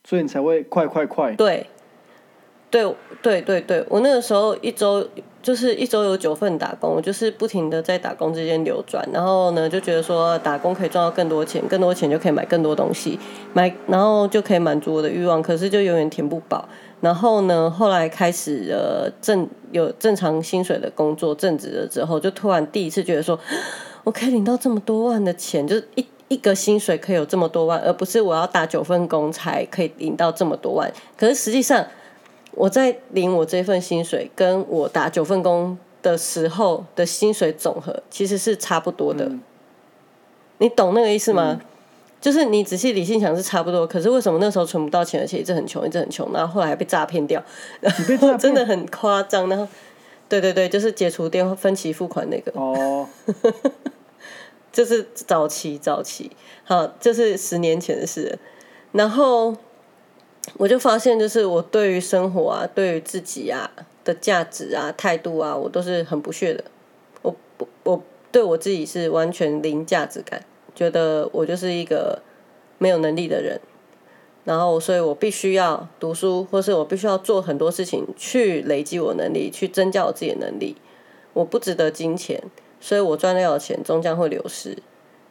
所以你才会快快快。对，对对对对，我那个时候一周就是一周有九份打工，我就是不停的在打工之间流转，然后呢就觉得说打工可以赚到更多钱，更多钱就可以买更多东西，买然后就可以满足我的欲望，可是就永远填不饱。然后呢，后来开始呃正有正常薪水的工作，正职了之后，就突然第一次觉得说，我可以领到这么多万的钱，就是一一个薪水可以有这么多万，而不是我要打九份工才可以领到这么多万。可是实际上，我在领我这份薪水，跟我打九份工的时候的薪水总和其实是差不多的。你懂那个意思吗？就是你仔细理性想是差不多，可是为什么那时候存不到钱，而且一直很穷，一直很穷，然后后来还被诈骗掉，被诈骗 (laughs) 真的很夸张。然后，对对对，就是解除电话分期付款那个，哦，(laughs) 就是早期早期，好，这是十年前的事。然后我就发现，就是我对于生活啊，对于自己啊的价值啊、态度啊，我都是很不屑的。我我我对我自己是完全零价值感。觉得我就是一个没有能力的人，然后所以我必须要读书，或是我必须要做很多事情去累积我能力，去增加我自己的能力。我不值得金钱，所以我赚到的钱终将会流失，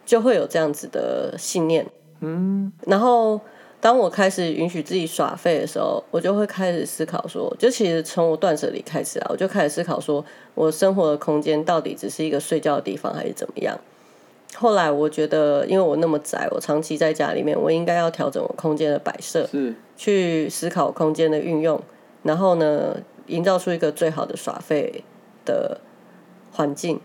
就会有这样子的信念。嗯，然后当我开始允许自己耍废的时候，我就会开始思考说，就其实从我断舍离开始啊，我就开始思考说，我生活的空间到底只是一个睡觉的地方，还是怎么样？后来我觉得，因为我那么宅，我长期在家里面，我应该要调整我空间的摆设，是去思考空间的运用，然后呢，营造出一个最好的耍废的环境。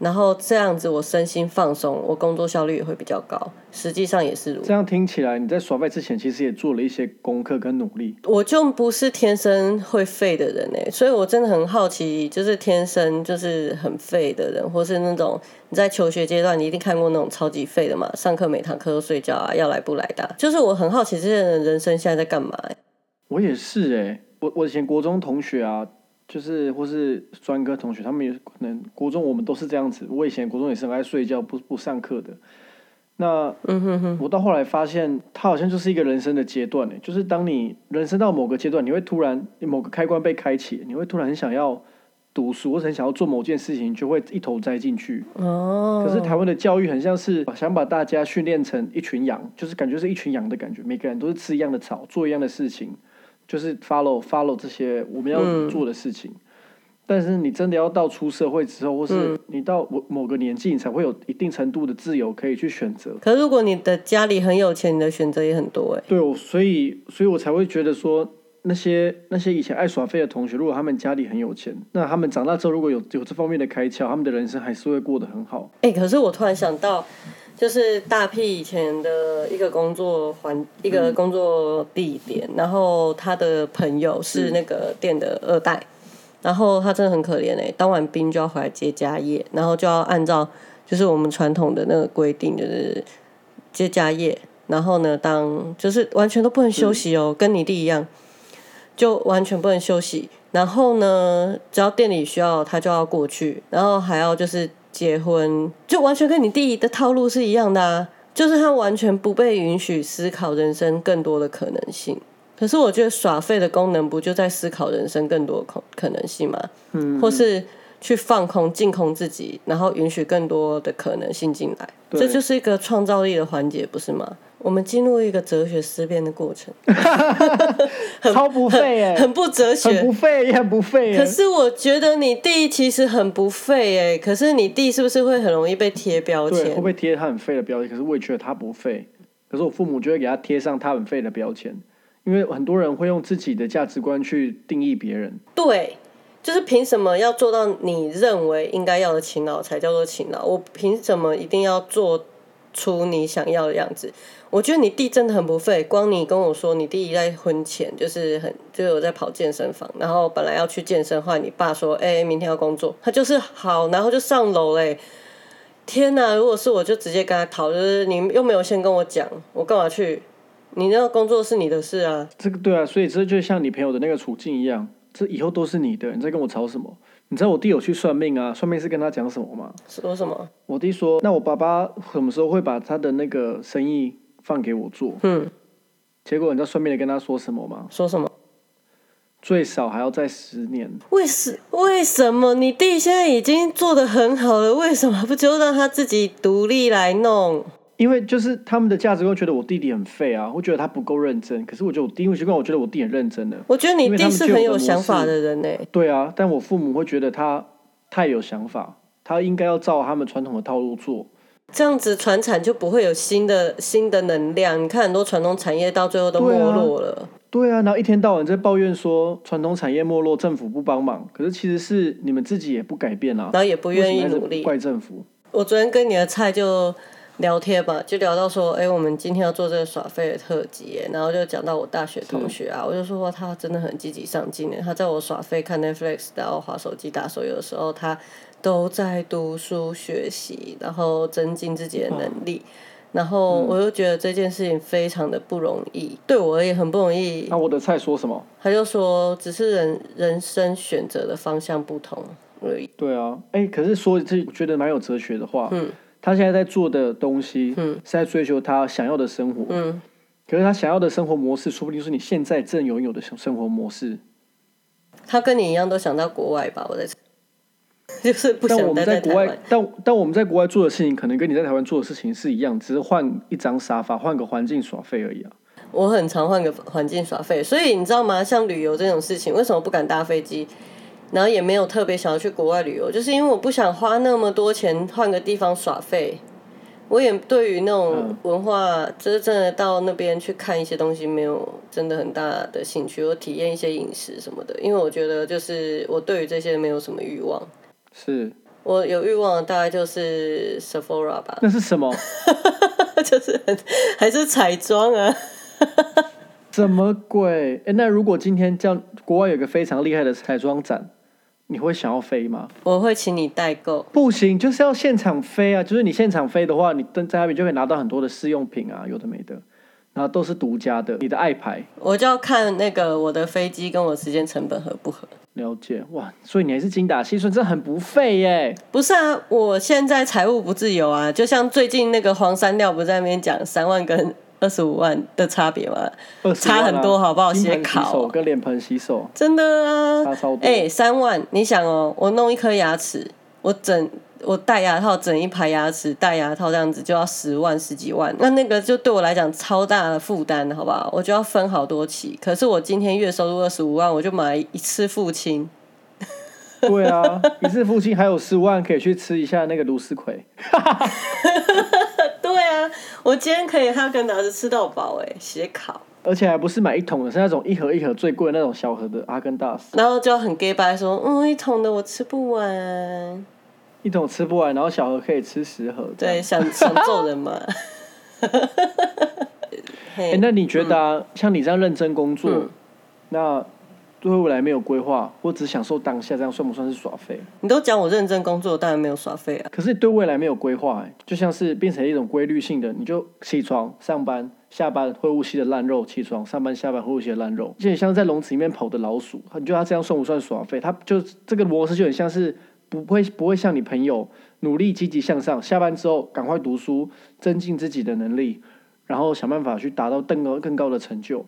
然后这样子，我身心放松，我工作效率也会比较高。实际上也是如此这样听起来，你在耍废之前，其实也做了一些功课跟努力。我就不是天生会废的人哎，所以我真的很好奇，就是天生就是很废的人，或是那种你在求学阶段，你一定看过那种超级废的嘛，上课每堂课都睡觉啊，要来不来的。就是我很好奇这些人人生现在在干嘛。我也是哎，我我以前国中同学啊。就是或是专科同学，他们也可能国中我们都是这样子。我以前国中也是很爱睡觉，不不上课的。那我到后来发现，它好像就是一个人生的阶段呢。就是当你人生到某个阶段，你会突然某个开关被开启，你会突然很想要读书，或者很想要做某件事情，就会一头栽进去。哦。可是台湾的教育很像是想把大家训练成一群羊，就是感觉是一群羊的感觉，每个人都是吃一样的草，做一样的事情。就是 follow follow 这些我们要做的事情，但是你真的要到出社会之后，或是你到某某个年纪，你才会有一定程度的自由可以去选择。可如果你的家里很有钱，你的选择也很多哎。对，所以所以我才会觉得说，那些那些以前爱耍废的同学，如果他们家里很有钱，那他们长大之后如果有有这方面的开窍，他们的人生还是会过得很好。哎，可是我突然想到。就是大 P 以前的一个工作环，一个工作地点，然后他的朋友是那个店的二代，然后他真的很可怜哎，当完兵就要回来接家业，然后就要按照就是我们传统的那个规定，就是接家业，然后呢，当就是完全都不能休息哦，跟你弟一样，就完全不能休息，然后呢，只要店里需要他就要过去，然后还要就是。结婚就完全跟你弟的套路是一样的啊，就是他完全不被允许思考人生更多的可能性。可是我觉得耍废的功能不就在思考人生更多可可能性吗？嗯，或是去放空、净空自己，然后允许更多的可能性进来，这就是一个创造力的环节，不是吗？我们进入一个哲学思辨的过程，(laughs) 超不费哎，很不哲学，很不费也很不费。可是我觉得你弟其实很不费哎，可是你弟是不是会很容易被贴标签？会不会贴他很废的标签？可是我也觉得他不废，可是我父母就会给他贴上他很废的标签，因为很多人会用自己的价值观去定义别人。对，就是凭什么要做到你认为应该要的勤劳才叫做勤劳？我凭什么一定要做出你想要的样子？我觉得你弟真的很不费，光你跟我说你弟在婚前就是很就有在跑健身房，然后本来要去健身，后来你爸说，哎，明天要工作，他就是好，然后就上楼嘞。天哪！如果是我就直接跟他讨，就是你又没有先跟我讲，我干嘛去？你那个工作是你的事啊。这个对啊，所以这就像你朋友的那个处境一样，这以后都是你的，你在跟我吵什么？你知道我弟有去算命啊？算命是跟他讲什么吗？说什么？我弟说，那我爸爸什么时候会把他的那个生意？放给我做，嗯，结果你知道顺便的跟他说什么吗？说什么？最少还要再十年。为什为什么你弟现在已经做的很好了，为什么不就让他自己独立来弄？因为就是他们的价值观觉得我弟弟很废啊，会觉得他不够认真。可是我觉得我第一习惯，我觉得我弟很认真的。我觉得你弟是很有想法的人呢、对啊，但我父母会觉得他太有想法，他应该要照他们传统的套路做。这样子传产就不会有新的新的能量。你看很多传统产业到最后都没落了。对啊，然后一天到晚在抱怨说传统产业没落，政府不帮忙，可是其实是你们自己也不改变啊，然后也不愿意努力。怪政府。我昨天跟你的菜就聊天吧，就聊到说，哎、我们今天要做这个耍废的特辑，然后就讲到我大学同学啊，我就说哇他真的很积极上进的，他在我耍废看 Netflix，然后滑手机打手游的时候，他都在读书学习，然后增进自己的能力。然后我又觉得这件事情非常的不容易，对我而言很不容易。那我的菜说什么？他就说，只是人人生选择的方向不同而已。对啊，哎，可是说这我觉得蛮有哲学的话。嗯他现在在做的东西，嗯是在追求他想要的生活。嗯，可是他想要的生活模式，说不定是你现在正拥有的生生活模式。他跟你一样都想到国外吧？我在猜，(laughs) 就是不但我们在国外。，但但我们在国外做的事情，可能跟你在台湾做的事情是一样，只是换一张沙发，换个环境耍废而已啊。我很常换个环境耍废，所以你知道吗？像旅游这种事情，为什么不敢搭飞机？然后也没有特别想要去国外旅游，就是因为我不想花那么多钱换个地方耍废。我也对于那种嗯文化，就是真的到那边去看一些东西，没有真的很大的兴趣。我体验一些饮食什么的，因为我觉得就是我对于这些没有什么欲望。是，我有欲望的大概就是 Sephora 吧，那是什么？(laughs) 就是很还是彩妆啊。(laughs) 什么鬼？哎，那如果今天叫国外有个非常厉害的彩妆展，你会想要飞吗？我会请你代购。不行，就是要现场飞啊！就是你现场飞的话，你登在那边就可以拿到很多的试用品啊，有的没的，然后都是独家的，你的爱牌。我就要看那个我的飞机跟我时间成本合不合。了解。哇，所以你还是精打细算，这很不费耶。不是啊，我现在财务不自由啊，就像最近那个黄山料不在那边讲三万跟二十五万的差别吗？20差很多好不好？洗手跟脸盆洗手，真的啊，差超多。哎、三万，你想哦，我弄一颗牙齿，我整我戴牙套整一排牙齿戴牙套这样子就要十万十几万，那那个就对我来讲超大的负担，好不好？我就要分好多期。可是我今天月收入二十五万，我就买一次付清。对啊，一次付清还有十万可以去吃一下那个芦丝葵。(laughs) 对啊，我今天可以哈根达斯吃到饱哎，写考，而且还不是买一桶的，是那种一盒一盒最贵的那种小盒的阿根达斯，然后就很 gay 白说，嗯，一桶的我吃不完。一桶吃不完，然后小盒可以吃十盒。对，想想揍人嘛。(laughs) 哎、嘿，那你觉得啊，像你这样认真工作，嗯那对未来没有规划，或只享受当下，这样算不算是耍废？你都讲我认真工作，当然没有耍废啊。可是对未来没有规划、哎，就像是变成一种规律性的，你就起床上班。下班会呼吸的烂肉，起床上班下班会呼吸的烂肉，就很像在笼子里面跑的老鼠。你觉得他这样算不算耍废？他就这个模式就很像是不会不会像你朋友努力积极向上，下班之后赶快读书，增进自己的能力，然后想办法去达到更高更高的成就。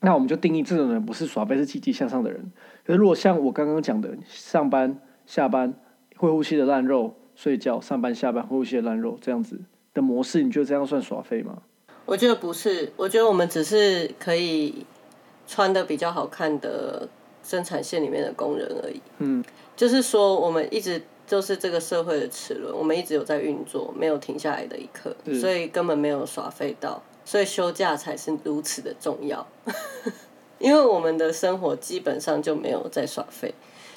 那我们就定义这种人不是耍废，是积极向上的人。可是如果像我刚刚讲的，上班下班会呼吸的烂肉，睡觉上班下班会呼吸的烂肉这样子的模式，你觉得这样算耍废吗？我觉得不是，我觉得我们只是可以穿的比较好看的生产线里面的工人而已。嗯，就是说，我们一直就是这个社会的齿轮，我们一直有在运作，没有停下来的一刻，是所以根本没有耍废到，所以休假才是如此的重要。(laughs) 因为我们的生活基本上就没有在耍废。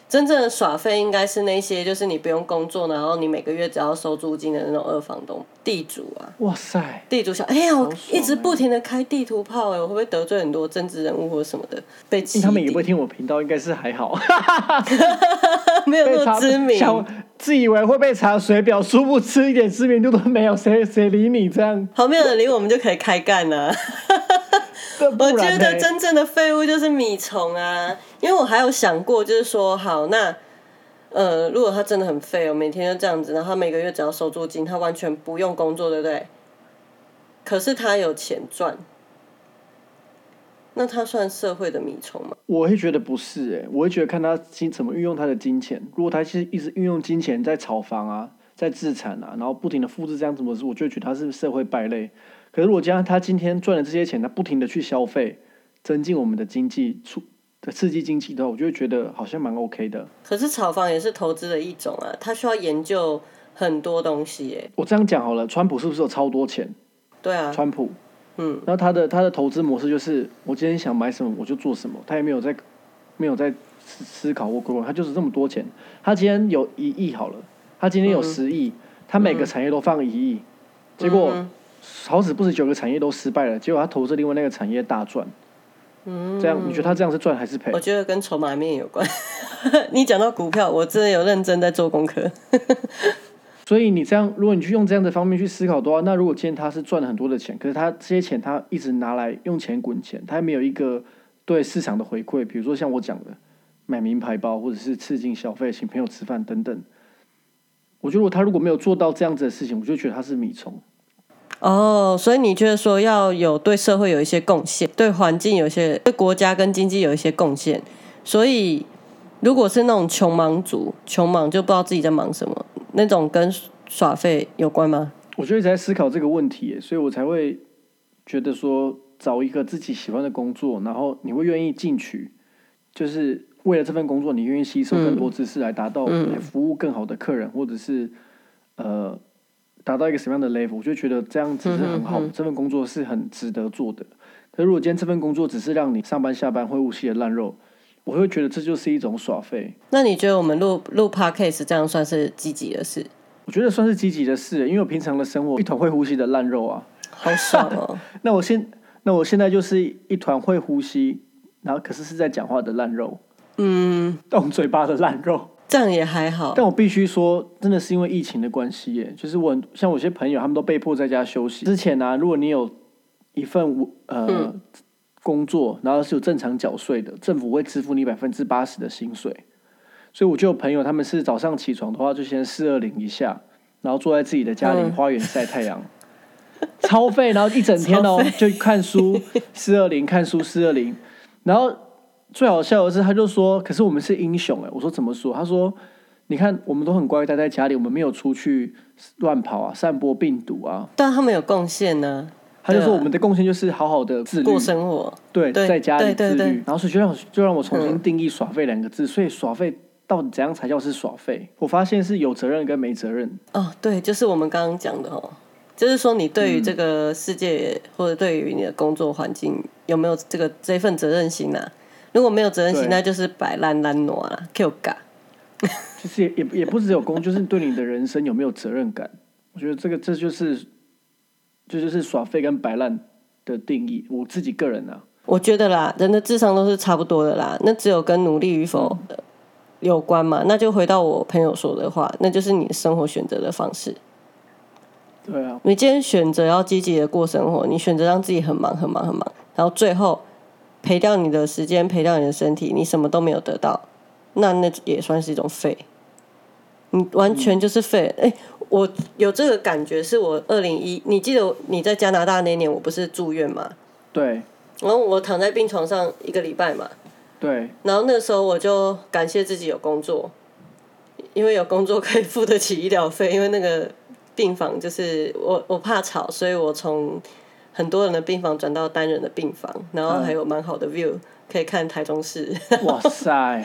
真正的耍废应该是那些，就是你不用工作，然后你每个月只要收租金的那种二房东、地主啊。哇塞，地主想，哎呀，我一直欸不停的开地图炮，哎，我会不会得罪很多政治人物或者什么的？被气他们也敌不会听我频道，应该是还好。(laughs) 没有那么知名，想自以为会被查水表，殊不知一点知名度都没有，谁谁理你这样？旁边有人理我们就可以开干了、我觉得真正的废物就是米虫啊，因为我还有想过，就是说，好，那呃，如果他真的很废我，每天就这样子，然后他每个月只要收租金，他完全不用工作，对不对？可是他有钱赚，那他算社会的米虫吗？我会觉得不是哎、我会觉得看他金怎么运用他的金钱。如果他是一直运用金钱在炒房啊，在自产啊，然后不停的复制这样子模式，我就会觉得他是社会败类。可是如果加上他今天赚了这些钱，他不停的去消费，增进我们的经济，促刺激经济的话，我就会觉得好像蛮 OK 的。可是炒房也是投资的一种啊，他需要研究很多东西耶。我这样讲好了，川普是不是有超多钱？对啊，川普，嗯，然后他的他的投资模式就是，我今天想买什么我就做什么，他也没有在没有在思思考过规划，他就是这么多钱。他今天有一亿好了，他今天有嗯十亿，他每个产业都放一亿，结果嗯好死不死九个产业都失败了，结果他投资另外那个产业大赚。嗯，这样你觉得他这样是赚还是赔我？觉得跟筹码面有关。(laughs) 你讲到股票，我真的有认真在做功课。(laughs) 所以你这样，如果你去用这样的方面去思考的话，那如果今天他是赚了很多的钱，可是他这些钱他一直拿来用钱滚钱，他没有一个对市场的回馈，比如说像我讲的买名牌包，或者是刺激消费、请朋友吃饭等等。我觉得如果他如果没有做到这样子的事情，我就觉得他是米虫。哦，所以你觉得说要有对社会有一些贡献，对环境有一些，对国家跟经济有一些贡献。所以，如果是那种穷忙族，穷忙就不知道自己在忙什么，那种跟耍废有关吗？我就一直在思考这个问题耶，所以我才会觉得说找一个自己喜欢的工作，然后你会愿意进取，就是为了这份工作，你愿意吸收更多知识来达到来服务更好的客人，或者是呃达到一个什么样的 level，我就觉得这样子是很好的，这份工作是很值得做的。可是如果今天这份工作只是让你上班下班会呼吸的烂肉，我会觉得这就是一种耍废。那你觉得我们录录 podcast 这样算是积极的事？我觉得算是积极的事，因为我平常的生活一团会呼吸的烂肉啊。好爽哦！(laughs) 那我现那我现在就是一团会呼吸，然后可是是在讲话的烂肉，嗯，动嘴巴的烂肉。这样也还好。但我必须说，真的是因为疫情的关系耶，就是我像我些朋友，他们都被迫在家休息。之前呢、啊，如果你有一份呃、工作，然后是有正常缴税的，政府会支付你百分之八十的薪水。所以我就有朋友，他们是早上起床的话，就先四二零一下，然后坐在自己的家里嗯花园晒太阳，超费，然后一整天哦就看书四二零看书四二零，然后最好笑的是，他就说：“可是我们是英雄哎！”我说：“怎么说？”他说：“你看，我们都很乖，待在家里，我们没有出去乱跑啊，散播病毒啊。但他们有贡献呢，”他就说：“对啊我们的贡献就是好好的自律，过生活。对，对在家里自律。然后所以就让我就让我重新嗯定义‘耍废’两个字。所以耍废到底怎样才叫是耍废？我发现是有责任跟没责任。哦，对，就是我们刚刚讲的哦，就是说你对于这个世界、或者对于你的工作环境有没有这个这份责任心啊？如果没有责任心，那就是摆烂烂挪啦，Q 嘎。就是也也也不只有工，就是对你的人生有没有责任感？我觉得这个这就是这就是耍废跟摆烂的定义。我自己个人啊，我觉得啦，人的智商都是差不多的啦，那只有跟努力与否呃有关嘛。那就回到我朋友说的话，那就是你的生活选择的方式。对啊，你今天选择要积极的过生活，你选择让自己很忙很忙很忙，然后最后赔掉你的时间，赔掉你的身体，你什么都没有得到，那那也算是一种废。你完全就是废。哎、我有这个感觉，是我二零一，你记得你在加拿大那年，我不是住院嘛，对然后我躺在病床上一个礼拜嘛，对，然后那时候我就感谢自己有工作，因为有工作可以付得起医疗费。因为那个病房就是我我怕吵，所以我从很多人的病房转到单人的病房，然后还有蛮好的 view 可以看台中市，(laughs) 哇塞，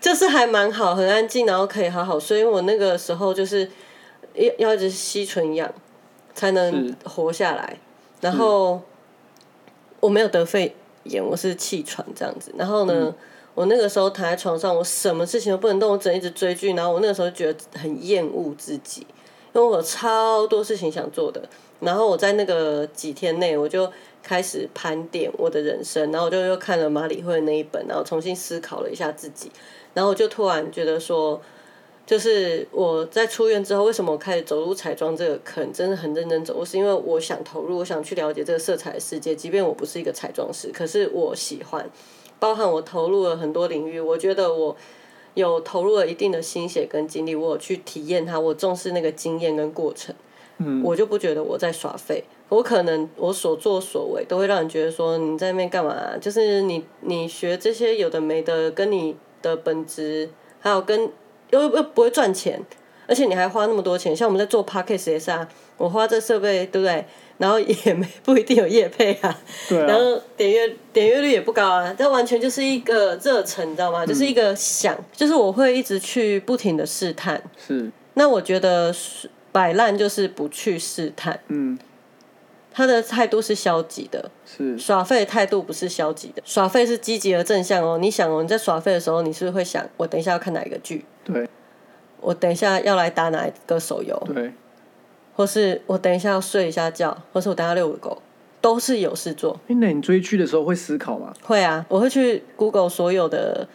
就是还蛮好，很安静，然后可以好好睡。因为我那个时候就是要要一直吸纯氧才能活下来，然后我没有得肺炎，我是气喘这样子。然后呢，我那个时候躺在床上，我什么事情都不能动，我只能一直追剧。然后我那个时候觉得很厌恶自己，因为我有超多事情想做的。然后我在那个几天内，我就开始盘点我的人生，然后我就又看了马里会那一本，然后重新思考了一下自己，然后我就突然觉得说，就是我在出院之后，为什么我开始走入彩妆这个坑，真的很认真走我，是因为我想投入，我想去了解这个色彩世界。即便我不是一个彩妆师，可是我喜欢，包含我投入了很多领域，我觉得我有投入了一定的心血跟精力，我有去体验它，我重视那个经验跟过程。嗯，我就不觉得我在耍废，我可能我所作所为都会让人觉得说你在那边干嘛、就是你你学这些有的没的，跟你的本职，还有跟又又不会赚钱，而且你还花那么多钱，像我们在做 podcast 也是啊，我花这设备对不对？然后也没不一定有业配啊，对啊，然后点阅点阅率也不高啊，这完全就是一个热忱，你知道吗？就是一个想，就是我会一直去不停的试探。是，那我觉得是摆烂就是不去试探，嗯，他的态度是消极的，是，耍废的态度不是消极的，耍废是积极而正向哦。你想哦，你在耍废的时候，你是会想，我等一下要看哪一个剧，对我等一下要来打哪一个手游，对，或是我等一下要睡一下觉，或是我等一下遛个狗，都是有事做。哎，那你追剧的时候会思考吗？会啊，我会去 Google 所有的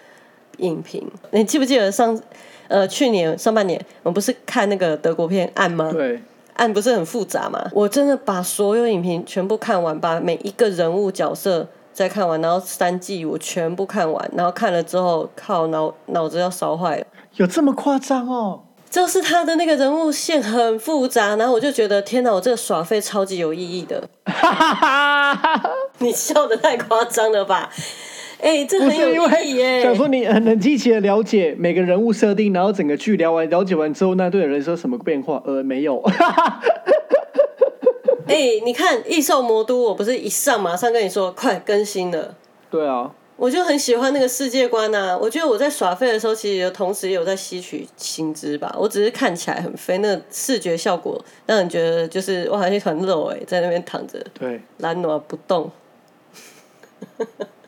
影评。你记不记得上呃去年上半年我们不是看那个德国片《暗》吗？对，案不是很复杂吗？我真的把所有影评全部看完，把每一个人物角色再看完，然后三季我全部看完，然后看了之后，靠脑脑子要烧坏了。有这么夸张哦？就是他的那个人物线很复杂，然后我就觉得天哪，我这个耍废超级有意义的。(laughs) 你笑的太夸张了吧？哎、这不很有是因意义耶为！想说你很能积极的了解每个人物设定，然后整个剧聊完了解完之后，那对人生有什么变化？呃，没有。(laughs) 哎、你看《异兽魔都》，我不是一上马上跟你说快更新了，对啊，我就很喜欢那个世界观呐、我觉得我在耍废的时候，其实有同时也有在吸取薪资吧。我只是看起来很废，那个视觉效果让人觉得就是我好像一团肉哎、在那边躺着对，懒惰不动。(laughs)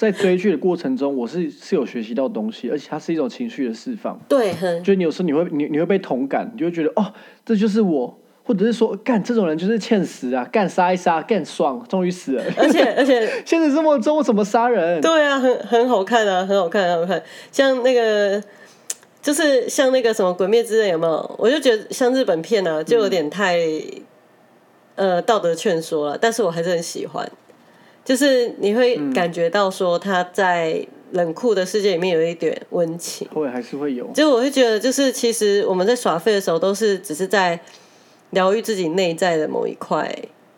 在追剧的过程中，我是是有学习到东西，而且它是一种情绪的释放。对，很就你有时候你会你你会被同感，你就会觉得哦，这就是我，或者是说干这种人就是欠死啊，干杀一杀，干爽，终于死了。而且而且 (laughs) 现实生活中我怎么杀人？对啊，很很好看啊，很好看，很好看。像那个，就是像那个什么《鬼灭之刃》有没有？我就觉得像日本片啊，就有点太、呃道德劝说了，但是我还是很喜欢。就是你会感觉到说他在冷酷的世界里面有一点温情。会还是会有。就我会觉得，就是其实我们在耍废的时候，都是只是在疗愈自己内在的某一块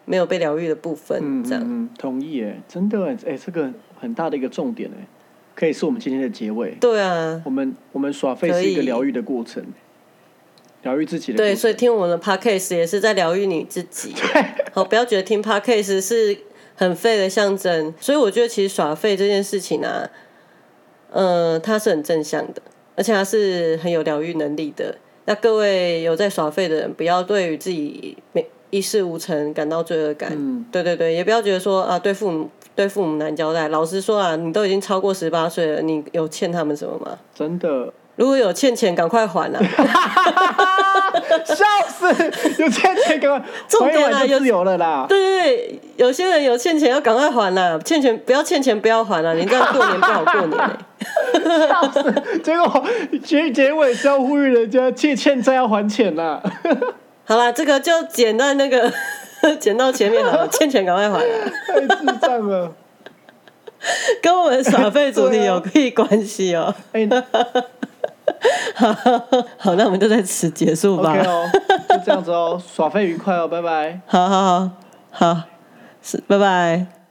没有被疗愈的部分，嗯这样。嗯嗯，同意哎，真的哎，哎，这个很大的一个重点哎，可以是我们今天的结尾。对啊，我们我们耍废是一个疗愈的过程，疗愈自己的对，所以听我们的 podcast 也是在疗愈你自己。(laughs) 好，不要觉得听 podcast 是很废的象征。所以我觉得其实耍废这件事情啊，呃，它是很正向的，而且它是很有疗愈能力的。那各位有在耍废的人，不要对于自己没一事无成感到罪恶感。嗯对对对，也不要觉得说啊，对父母对父母难交代。老实说啊，你都已经超过十八岁了，你有欠他们什么吗？真的如果有欠钱，赶快还啊！(laughs) 笑死，有欠钱赶快重点啊有自由了啦。对对对，有些人有欠钱要赶快还啦，欠钱不要欠钱不要还啊，你这样过年不好过年欸笑死！结果结结尾是要呼吁人家借欠债要还钱啦。(laughs) 好啦，这个就剪到那个 (laughs) 剪到前面好了，欠钱赶快还啊，太智障了。跟我们耍废主题有屁关系哦、哎、好，(laughs) 好，那我们就在此结束吧。就这样子哦，耍费愉快哦，拜拜。好好好好，是，拜拜。